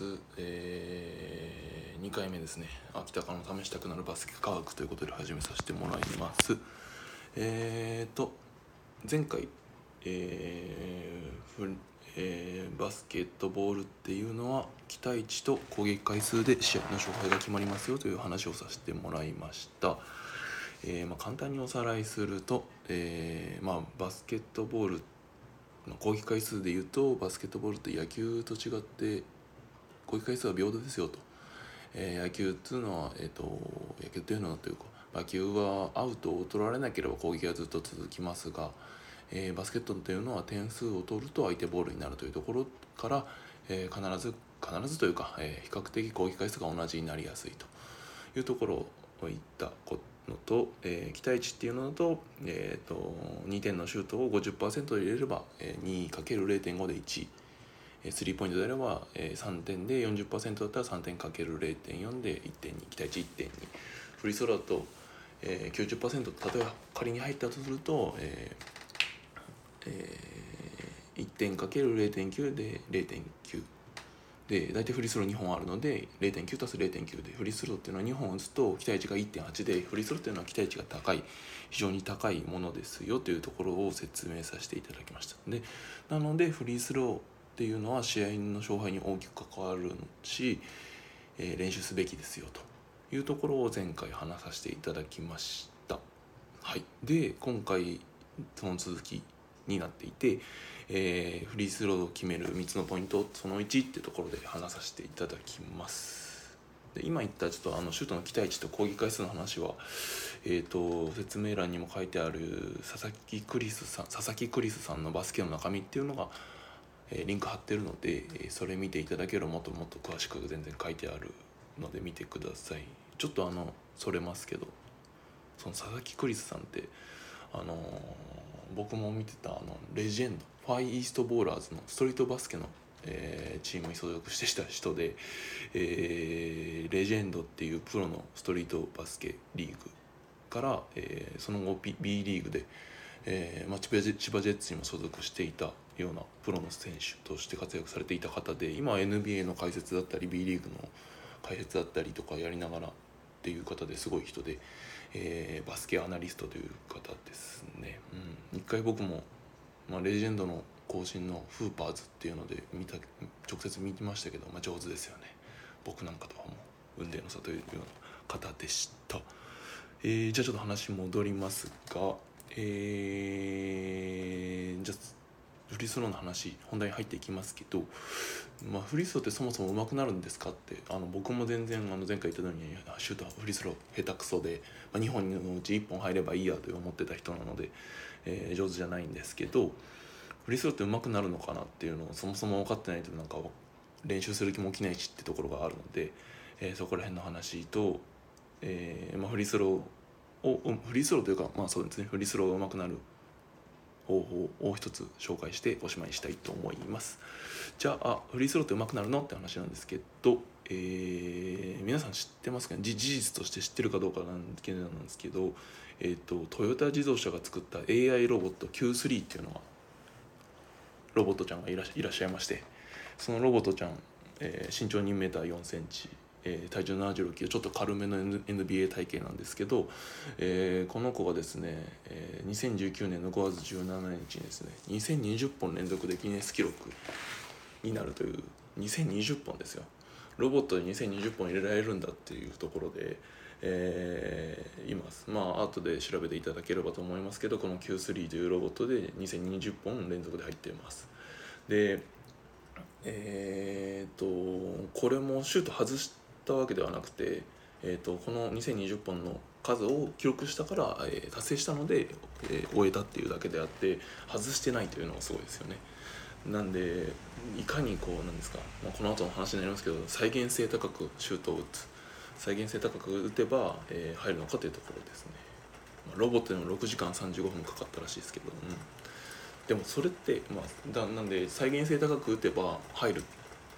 、えー、2回目ですね。秋田からの試したくなるバスケ科学ということで始めさせてもらいます。えーと前回、えーえー、バスケットボールっていうのは期待値と攻撃回数で試合の勝敗が決まりますよという話をさせてもらいました、えー、まあ、簡単におさらいすると、えー、まあ、バスケットボールの攻撃回数でいうとバスケットボールって野球と違って攻撃回数は平等ですよと、えー、野球っていうのは、えーと、野球というのはというか野球はアウトを取られなければ攻撃はずっと続きますが、えー、バスケットというのは点数を取ると相手ボールになるというところから、えー、必ず必ずというか、えー、比較的攻撃回数が同じになりやすいというところを言ったのと、えー、期待値っていうのと,、えーと、2点のシュートを50%入れれば、えー、2×0.5 で1。スリーポイントであれば、3点で40%だったら3点かける0.4で1.2期待値1.2フリースローだと、90%例えば仮に入ったとすると、えーえー、1点かける0.9で0.9で大体フリースロー2本あるので0.9足す0.9でフリースローっていうのは2本打つと期待値が1.8でフリースローっていうのは期待値が高い。非常に高いものですよというところを説明させていただきました。でなのでフリースローっていうのは試合の勝敗に大きく関わるし、えー、練習すべきですよというところを前回話させていただきました。はい。で今回その続きになっていて、えー、フリースローを決める3つのポイントその1ってところで話させていただきます。で今言ったちょっとあのシュートの期待値と攻撃回数の話は、えーと、説明欄にも書いてある佐々木クリスさん佐々木クリスさんのバスケの中身っていうのが、え、リンク貼ってるので、え、それ見ていただければもっともっと詳しく全然書いてあるので見てください。ちょっとあのそれますけどその佐々木クリスさんってあのー僕も見てたあのレジェンドファイイーストボーラーズのストリートバスケの、えー、チームに所属してた人で、えー、レジェンドっていうプロのストリートバスケリーグから、えー、その後 B, B リーグで、えーまあ、千葉ジェッツにも所属していたようなプロの選手として活躍されていた方で今 NBA の解説だったり B リーグの解説だったりとかやりながらっていう方ですごい人で、えー、バスケアナリストという方ですね、うん、一回僕も、まあ、レジェンドの更新のフーパーズっていうので見た直接見てましたけど、まあ、上手ですよね。僕なんかとはもう運命の差というような方でした、えー、じゃあちょっと話戻りますがえー、じゃあフリースローの話本題に入っていきますけど、まあ、フリースローってそもそも上手くなるんですかってあの僕も全然あの前回言ったようにシュートフリースロー下手くそで、まあ、2本のうち1本入ればいいやと思ってた人なので、えー、上手じゃないんですけどフリースローって上手くなるのかなっていうのをそもそも分かってないとなんか練習する気も起きないしってところがあるので、えー、そこら辺の話と、えーまあ、フリースローをフリースローというかまあそうですねフリースローが上手くなる方法を一つ紹介しておしまいにしたいと思います。じゃあフリースローって上手くなるのって話なんですけど、えー、皆さん知ってますかね？事実として知ってるかどうかなんですけど、えーと、トヨタ自動車が作った AI ロボット Q3 っていうのがロボットちゃんがいらっしゃいましてそのロボットちゃん、えー、身長2 m 4 c m えー、体重76キロちょっと軽めの NBA 体型なんですけど、えー、この子がですね、えー、2019年の5月17日にですね2020本連続でギネス記録になるという2020本ですよ。ロボットで2020本入れられるんだっていうところで、えー、います。まあ後で調べていただければと思いますけどこの Q3 というロボットで2020本連続で入っています。でえーと、とこれもシュート外したわけではなくて、えーと、この2020本の数を記録したから、えー、達成したので、えー、終えたっていうだけであって外してないというのがすごいですよね。なんでいかにこうなんですか、まあ、この後の話になりますけど再現性高くシュートを打つ。再現性高く打てば、えー、入るのかというところですね、まあ、ロボットでも6時間35分かかったらしいですけど、うん、でもそれって、まあ、だなんで再現性高く打てば入る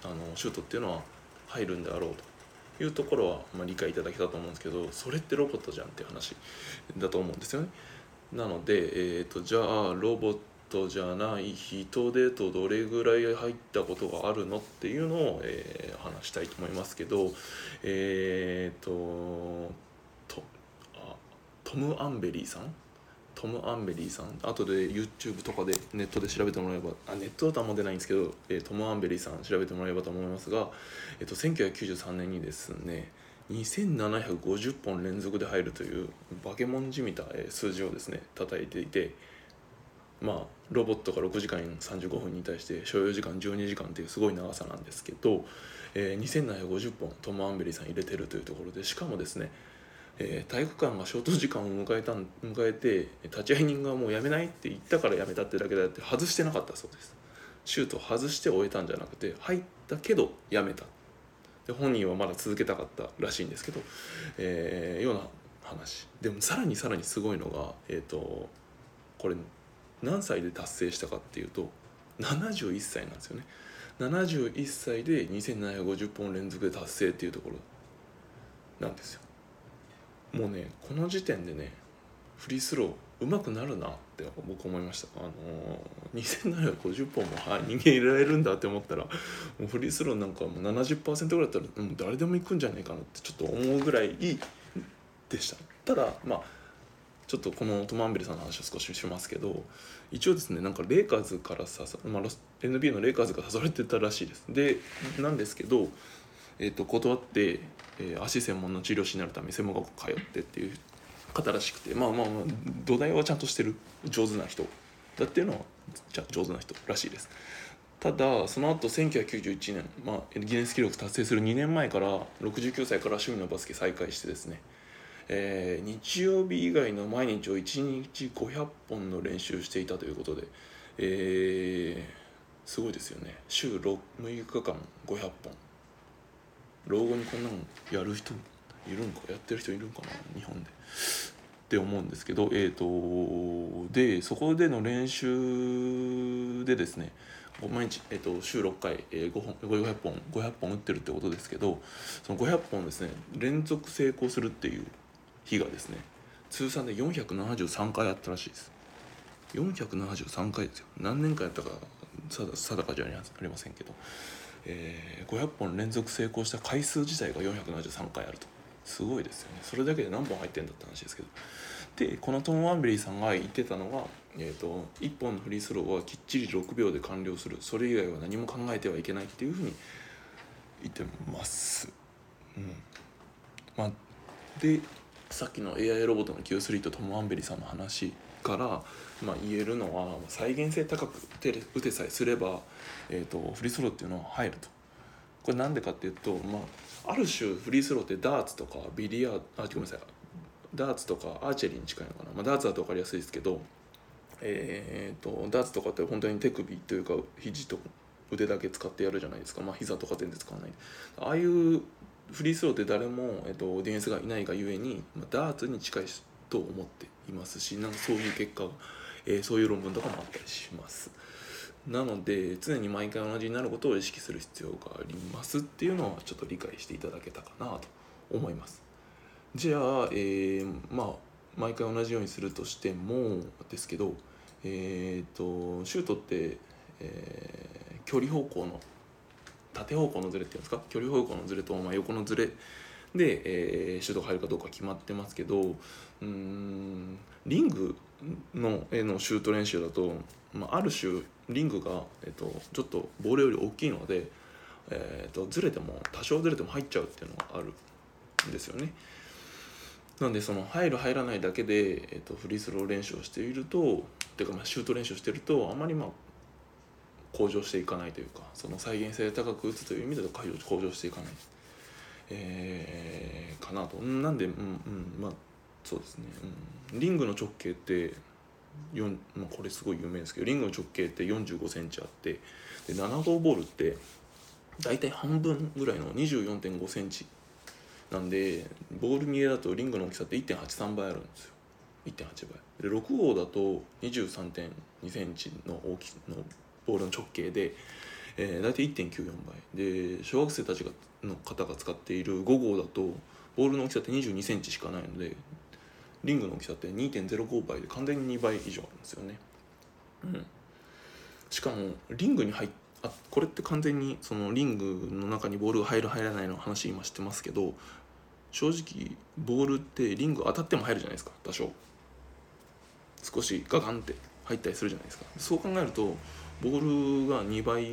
あのシュートっていうのは入るんであろうと。いうところは、まあ、理解いただけたと思うんですけどそれってロボットじゃんっていう話だと思うんですよね。なので、えーと、じゃあロボットじゃない人でとどれぐらい入ったことがあるのっていうのを、えー、話したいと思いますけどえっ、ー、ととあトム・アンベリーさんトム・アンベリーさん。後で YouTube とかでネットで調べてもらえばあネットだとはも出ないんですけど、え、トム・アンベリーさん調べてもらえばと思いますが、えーと、1993年にですね2750本連続で入るという化け物じみた数字をですね叩いていてまあロボットが6時間35分に対して所要時間12時間というすごい長さなんですけど、えー、2750本トム・アンベリーさん入れてるというところでしかもですねえー、体育館が消灯時間を迎えた迎えて立会人がもうやめないって言ったからやめたってだけだって外してなかったそうです。シュート外して終えたんじゃなくて入ったけどやめた。で本人はまだ続けたかったらしいんですけど、えー、ような話。でもさらにさらにすごいのがえっ、ー、とこれ何歳で達成したかっていうと71歳なんですよね。71歳で2750本連続で達成っていうところなんですよ。もうねこの時点でねフリースローうまくなるなって僕思いました。あのー、2750本も、はい、人間入れられるんだって思ったらもうフリースローなんかもう70%ぐらいだったら、うん、誰でも行くんじゃないかなってちょっと思うぐらいいいでした。ただまあちょっとこのトム・アンベリさんの話を少ししますけど一応ですねなんかレイカーズからさ、まあ、NBA のレイカーズが誘われてたらしいです。でなんですけど、えー、と断ってえー、足専門の治療師になるために専門学校通ってっていう方らしくてまあまあまあ土台はちゃんとしてる上手な人。だっていうのはじゃ上手な人らしいです。ただその後1991年、まあ、ギネス記録達成する2年前から69歳から趣味のバスケ再開してですね、えー、日曜日以外の毎日を1日500本の練習していたということで、えー、すごいですよね。週 6, 6日間500本。老後にこんなのやる人いるんかやってる人いるんかな日本で。って思うんですけどえっ、ー、とでそこでの練習でですね毎日、えーと、週6回、えー、5本500本500本打ってるってことですけどその500本ですね連続成功するっていう日がですね通算で473回あったらしいです。473回ですよ。何年間やったか定かじゃありませんけど。えー、500本連続成功した回数自体が473回あると。すごいですよね。それだけで何本入ってんだって話ですけど。でこのトム・アンベリーさんが言ってたのは、えーと、1本のフリースローはきっちり6秒で完了する。それ以外は何も考えてはいけないっていうふうに言ってます。うん。まあ、でさっきの AI ロボットの Q3 とトム・アンベリーさんの話から、まあ、言えるのは再現性高く打てさえすれば、えーと、フリースローっていうのは入ると。これなんでかっていうと、まあ、ある種フリースローってダーツとかビリヤードあごめんなさい。ダーツとかアーチェリーに近いのかな、まあ、ダーツだと分かりやすいですけど、えーと、ダーツとかって本当に手首というか肘と腕だけ使ってやるじゃないですか、まあ、膝とか全然使わない。ああいうフリースローって誰も、えーと、ディフェンスがいないがゆえに、まあ、ダーツに近いと思っていますしなんかそういう結果が、えー、そういう論文とかもあったりします。なので常に毎回同じになることを意識する必要がありますっていうのはちょっと理解していただけたかなと思いますじゃあ、えー、まあ毎回同じようにするとしてもですけどえっ、ー、とシュートって、えー、距離方向の縦方向のズレっていうんですか？距離方向のズレと、まあ、横のズレで、えー、シュートが入るかどうか決まってますけどうん。リングの絵のシュート練習だと、まあ、ある種リングが、えっと、ちょっとボールより大きいので、えっと、ずれても多少ずれても入っちゃうっていうのがあるんですよね。なんでその入る入らないだけで、えっと、フリースロー練習をしているとっていうかまあシュート練習をしているとあまりまあ向上していかないというかその再現性高く打つという意味では向上していかない、えー、かなと。なんでうんうんまあそうですね、うん、リングの直径って4、まあ、これすごい有名ですけどリングの直径って4 5センチあってで7号ボールって大体半分ぐらいの2 4 5センチなんでボール見えだとリングの大きさって1.83倍あるんですよ。1.8倍。で6号だと23.2センチの大きのボールの直径で、えー、大体1.94倍。で小学生たちがの方が使っている5号だとボールの大きさって22センチしかないのでリングの大きさって2.05倍で完全に2倍以上あるんですよね。うん、しかもリングに入っあこれって完全にそのリングの中にボールが入る入らないの話今してますけど正直ボールってリング当たっても入るじゃないですか多少。少しガガンって入ったりするじゃないですか。そう考えるとボールが2倍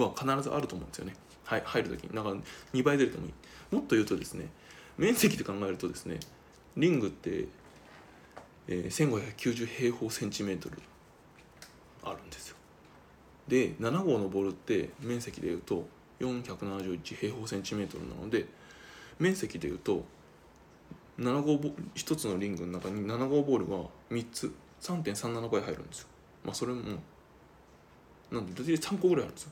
は必ずあると思うんですよね、はい、入る時に。だから2倍出るともいい。もっと言うとですね面積で考えるとですねリングって、えー、1590平方センチメートルあるんですよ。で7号のボールって面積でいうと471平方センチメートルなので面積でいうと7号ボ1つのリングの中に7号ボールが3つ3.37倍入るんですよ。まあそれもなんで大体3個ぐらいあるんですよ。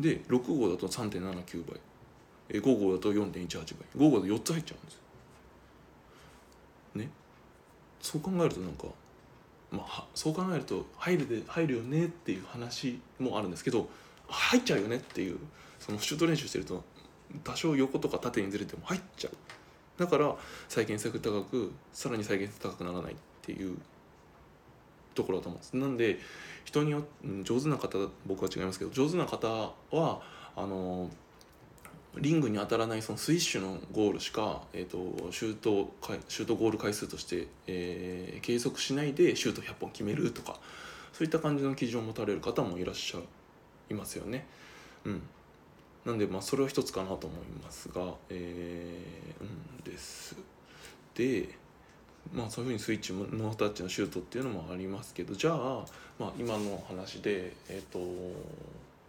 で6号だと3.79倍。5号だと4.18倍。5号で4つ入っちゃうんですね。そう考えるとなんかまあそう考えると入るで入るよねっていう話もあるんですけど入っちゃうよねっていうそのシュート練習してると多少横とか縦にずれても入っちゃう。だから再現性高くさらに再現性高くならないっていうところだと思うんです。なんで人によ上手な方僕は違いますけど上手な方はあのリングに当たらないそのスイッシュのゴールしか、えーと、シュートシュートゴール回数として、えー、計測しないでシュート100本決めるとかそういった感じの基準を持たれる方もいらっしゃいますよね。うん、なんでまあそれは一つかなと思いますが、えー、うんです。でまあそういうふうにスイッチノータッチのシュートっていうのもありますけどじゃあ、まあ、今の話でえっ、ー、と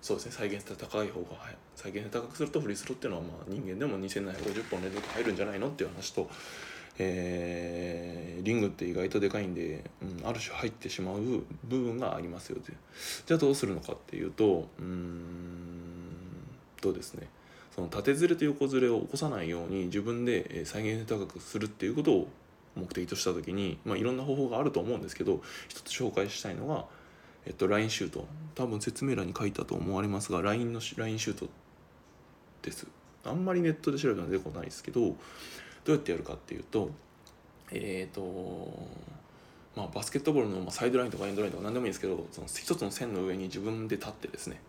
そうですね。再現性高い方が再現性高くするとフリースローっていうのはまあ人間でも2750本連続入るんじゃないのっていう話と、えー、リングって意外とでかいんで、うん、ある種入ってしまう部分がありますよってじゃあどうするのかっていうとうんとですね。その縦ずれと横ずれを起こさないように自分で再現性高くするっていうことを目的とした時に、まあ、いろんな方法があると思うんですけど一つ紹介したいのがえっと、LINE シュート。多分説明欄に書いたと思われますが LINE の LINE シュートです。あんまりネットで調べたの出てこないですけどどうやってやるかっていうとえっ、ー、とまあバスケットボールのサイドラインとかエンドラインとか何でもいいんですけどその一つの線の上に自分で立ってですね。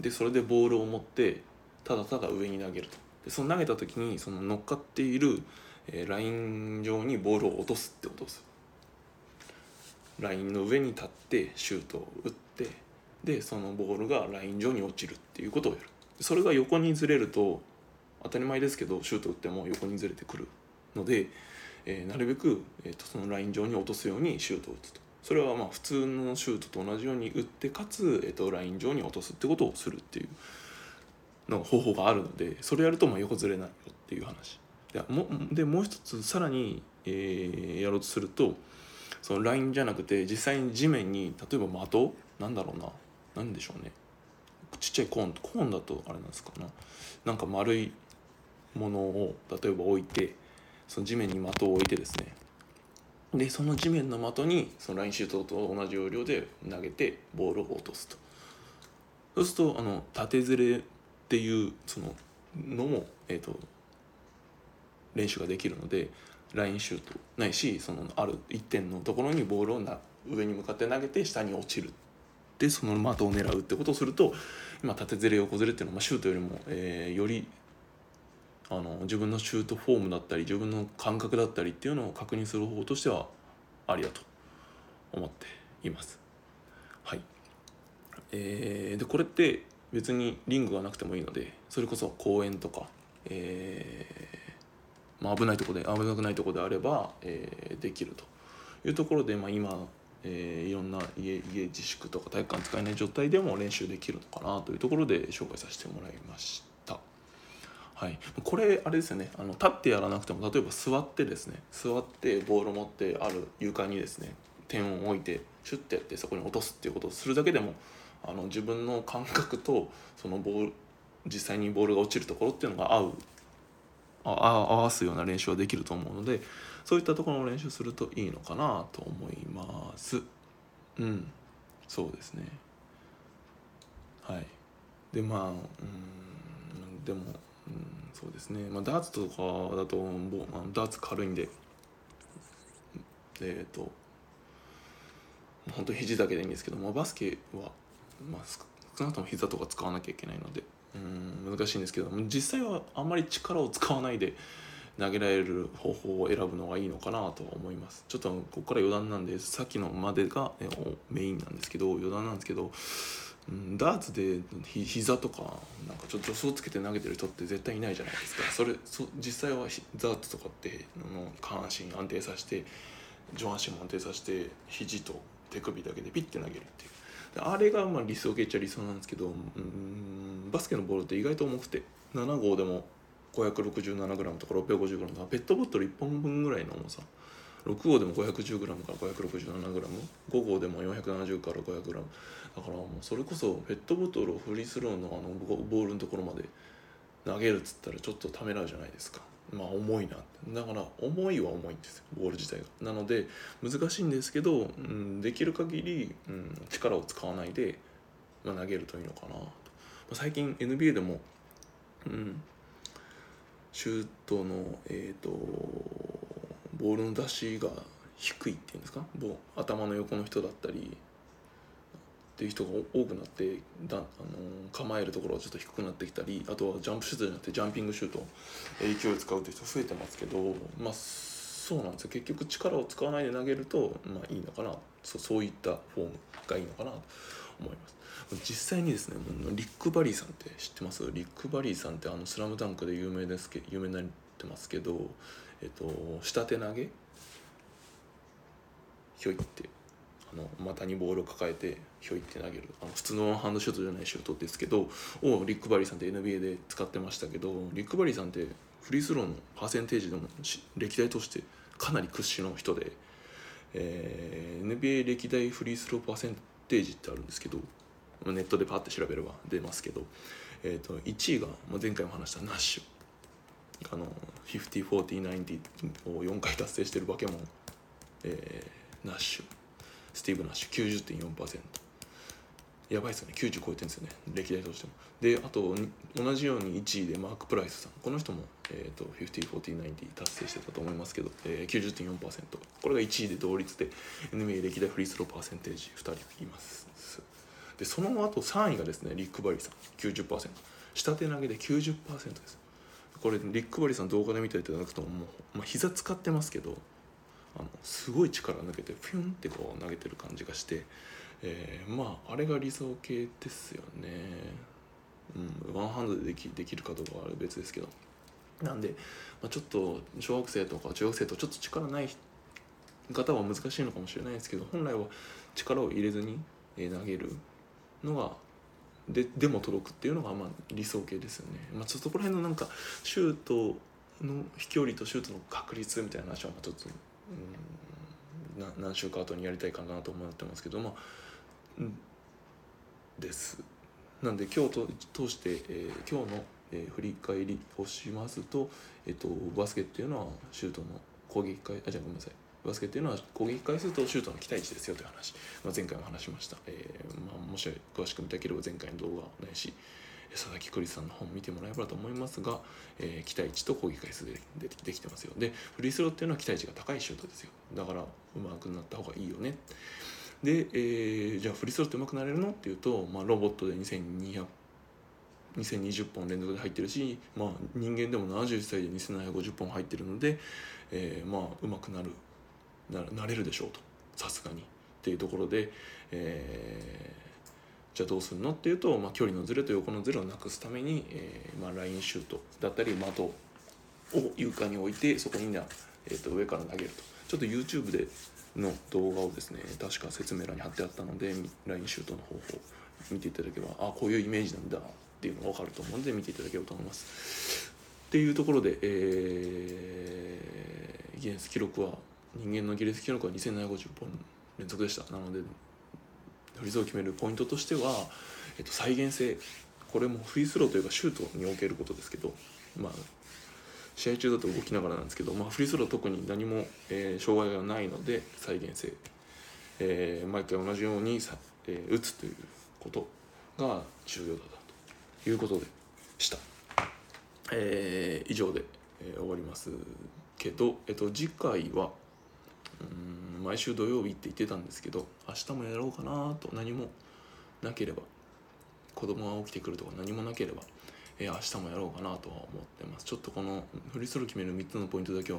でそれでボールを持ってただただ上に投げると。でその投げた時にその乗っかっている、ライン上にボールを落とすってことです。ラインの上に立ってシュートを打ってでそのボールがライン上に落ちるっていうことをやる。それが横にずれると当たり前ですけどシュート打っても横にずれてくるので、えー、なるべく、えーと、そのライン上に落とすようにシュートを打つと。それはまあ普通のシュートと同じように打ってかつ、えーと、ライン上に落とすってことをするっていうの方法があるのでそれやるとまあ横ずれないよっていう話。でもでもう一つさらに、えー、やろうとするとそのラインじゃなくて実際に地面に例えば的なんだろうな何でしょうね。ちっちゃいコーンコーンだとあれなんですかな。なんか丸いものを例えば置いてその地面に的を置いてですね。でその地面の的にそのラインシュートと同じ要領で投げてボールを落とすと。そうするとあの縦ずれっていうそののも、えーと練習ができるのでラインシュートないしそのある一点のところにボールをな上に向かって投げて下に落ちるでその的を狙うってことをすると今縦ずれ横ずれっていうのは、シュートよりも、えー、よりあの自分のシュートフォームだったり自分の感覚だったりっていうのを確認する方法としてはありだと思っています。はいえー、でこれって別にリングがなくてもいいのでそれこそ公園とか、えーまあ、危ないとこで危なくないとこであれば、えー、できるというところで、まあ、今、えー、いろんな家家自粛とか体育館使えない状態でも練習できるのかなというところで紹介させてもらいました。はい、これあれですよね。あの立ってやらなくても例えば座ってですね。座ってボールを持ってある床にですね点を置いてシュッてやってそこに落とすっていうことをするだけでもあの自分の感覚とそのボール実際にボールが落ちるところっていうのが合う合わすような練習はできると思うのでそういったところの練習するといいのかなと思います。うん。そうですね。はい。でまあうん。でも、うん、そうですね、まあ、ダーツとかだとダーツ軽いんでえっ、ー、と本当に肘だけでいいんですけどもバスケは、まあ、少なくとも膝とか使わなきゃいけないのでうん難しいんですけど実際はあんまり力を使わないで投げられる方法を選ぶのがいいのかなと思います。ちょっとここから余談なんでさっきのまでがメインなんですけど余談なんですけど、ダーツでひ膝とかなんかちょっと助走つけて投げてる人って絶対いないじゃないですか。それそ実際はダーツとかっての下半身安定させて上半身も安定させて肘と手首だけでピッて投げるっていう。あれがまあ理想系っちゃ理想なんですけどうんバスケのボールって意外と重くて7号でも 567g とか 650g とかペットボトル1本分ぐらいの重さ。6号でも 510g から 567g5 号でも470から 500g だからもうそれこそペットボトルをフリースローのあのボールのところまで投げるっつったらちょっとためらうじゃないですか。まあ重いなだから重いは重いんですよボール自体が。なので難しいんですけど、うん、できる限り、うん、力を使わないで、まあ、投げるといいのかな。と、まあ、最近 NBA でも、うん、シュートの、えーと、ボールの出しが低いっていうんですか？頭の横の人だったりっていう人が多くなってだ、あの構えるところがちょっと低くなってきたりあとはジャンプシュートじゃなくてジャンピングシュート勢いを使うっていう人増えてますけどまあそうなんですよ。結局力を使わないで投げると、まあ、いいのかな。そそういったフォームがいいのかなと思います。実際にですねリック・バリーさんって知ってます？リック・バリーさんってあの「スラムダンクで有名ですけ有名になってますけど、えっと、下手投げ？ひょいって。あの股にボールを抱えてひょいって投げる。あの普通のハンドシュートじゃないシュートですけどをリック・バリーさんって NBA で使ってましたけどリック・バリーさんってフリースローのパーセンテージでも歴代としてかなり屈指の人で、えー、NBA 歴代フリースローパーセンテージってあるんですけどネットでパッて調べれば出ますけど、えー、と1位が、まあ、前回も話したナッシュ。あの504090を4回達成してるバケモン、えー、ナッシュ。スティーブ・ナッシュ90.4%やばいですよね。90超えてるんですよね。歴代としても。であと同じように1位でマーク・プライスさん。この人も、えーと、504090達成してたと思いますけど、えー、90.4%これが1位で同率で NBA 歴代フリースローパーセンテージ2人います。でその後3位がですねリック・バリーさん。90%下手投げで90%です。これリック・バリーさん動画で見ていただくともう、まあ、膝使ってますけどあのすごい力抜けてピュンってこう投げてる感じがして、えー、まああれが理想系ですよね、うん、ワンハンドでできできるかどうかは別ですけど。なんで、まあ、ちょっと小学生とか中学生とちょっと力ない方は難しいのかもしれないですけど本来は力を入れずに投げるのがででも届くっていうのがまあ理想形ですよね、まあ、ちょっとそこら辺のなんかシュートの飛距離とシュートの確率みたいな話はちょっと何週か後にやりたいかなと思ってますけどまあです。なんで今日と通して、えー、今日の、えー、振り返りをしますと、えーと、バスケっていうのはシュートの攻撃回あじゃあごめんなさい。バスケっていうのは攻撃回数とシュートの期待値ですよという話、まあ、前回も話しました、えーまあ、もし詳しく見たければ前回の動画ないし。佐々木クリスさんの本見てもらえばと思いますが、えー、期待値と攻撃回数ででできてますよ。でフリースローっていうのは期待値が高いシュートですよ。だからうまくなった方がいいよね。で、えー、じゃあフリースローってうまくなれるのっていうと、まあ、ロボットで2200 2020本連続で入ってるし、まあ、人間でも71歳で2750本入ってるので、えー、まあうまくなるななれるでしょうと。さすがに。っていうところで、えーじゃあどうするのっていうと、まあ、距離のずれと横のずれをなくすために、えーまあ、ラインシュートだったり的を床に置いてそこに、えー、と上から投げるとちょっと YouTube での動画をですね確か説明欄に貼ってあったのでラインシュートの方法見ていただければあこういうイメージなんだっていうのが分かると思うので見ていただければと思います。っていうところで、えー、ギネス記録は人間のギネス記録は2750本連続でしたなのでフリースローを決めるポイントとしては、えっと、再現性これもフリースローというかシュートにおけることですけど、まあ、試合中だと動きながらなんですけど、まあ、フリースローは特に何も、えー、障害がないので再現性、えー、毎回同じようにさ、えー、打つということが重要だということでした。えー、以上で、えー、終わりますけど、えっと、次回はうん、毎週土曜日って言ってたんですけど明日もやろうかなと何もなければ子供が起きてくるとか何もなければ、えー、明日もやろうかなとは思ってます。ちょっとこのフリースロー決める3つのポイントだけは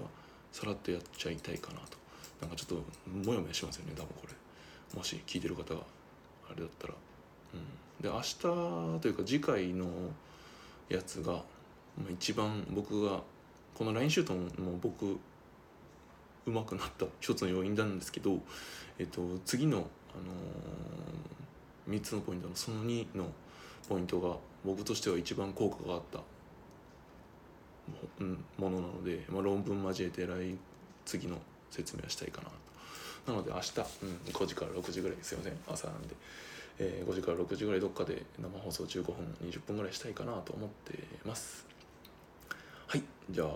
さらっとやっちゃいたいかなと。なんかちょっとモヤモヤしますよね多分これ。もし聞いてる方があれだったら。うん。で明日というか次回のやつが、まあ、一番僕がこの LINE シュートも僕上手くなった一つの要因なんですけど、えっと、次の、あのー、3つのポイントのその2のポイントが僕としては一番効果があったものなので、まあ、論文交えて来次の説明をしたいかなと。なので明日、うん、5時から6時ぐらいすいません。朝なんで、えー、5時から6時ぐらいどっかで生放送15分20分ぐらいしたいかなと思ってます。はいじゃあ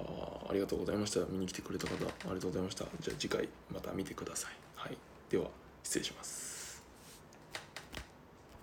ありがとうございました。見に来てくれた方ありがとうございました。じゃあ次回また見てください。はいでは失礼します。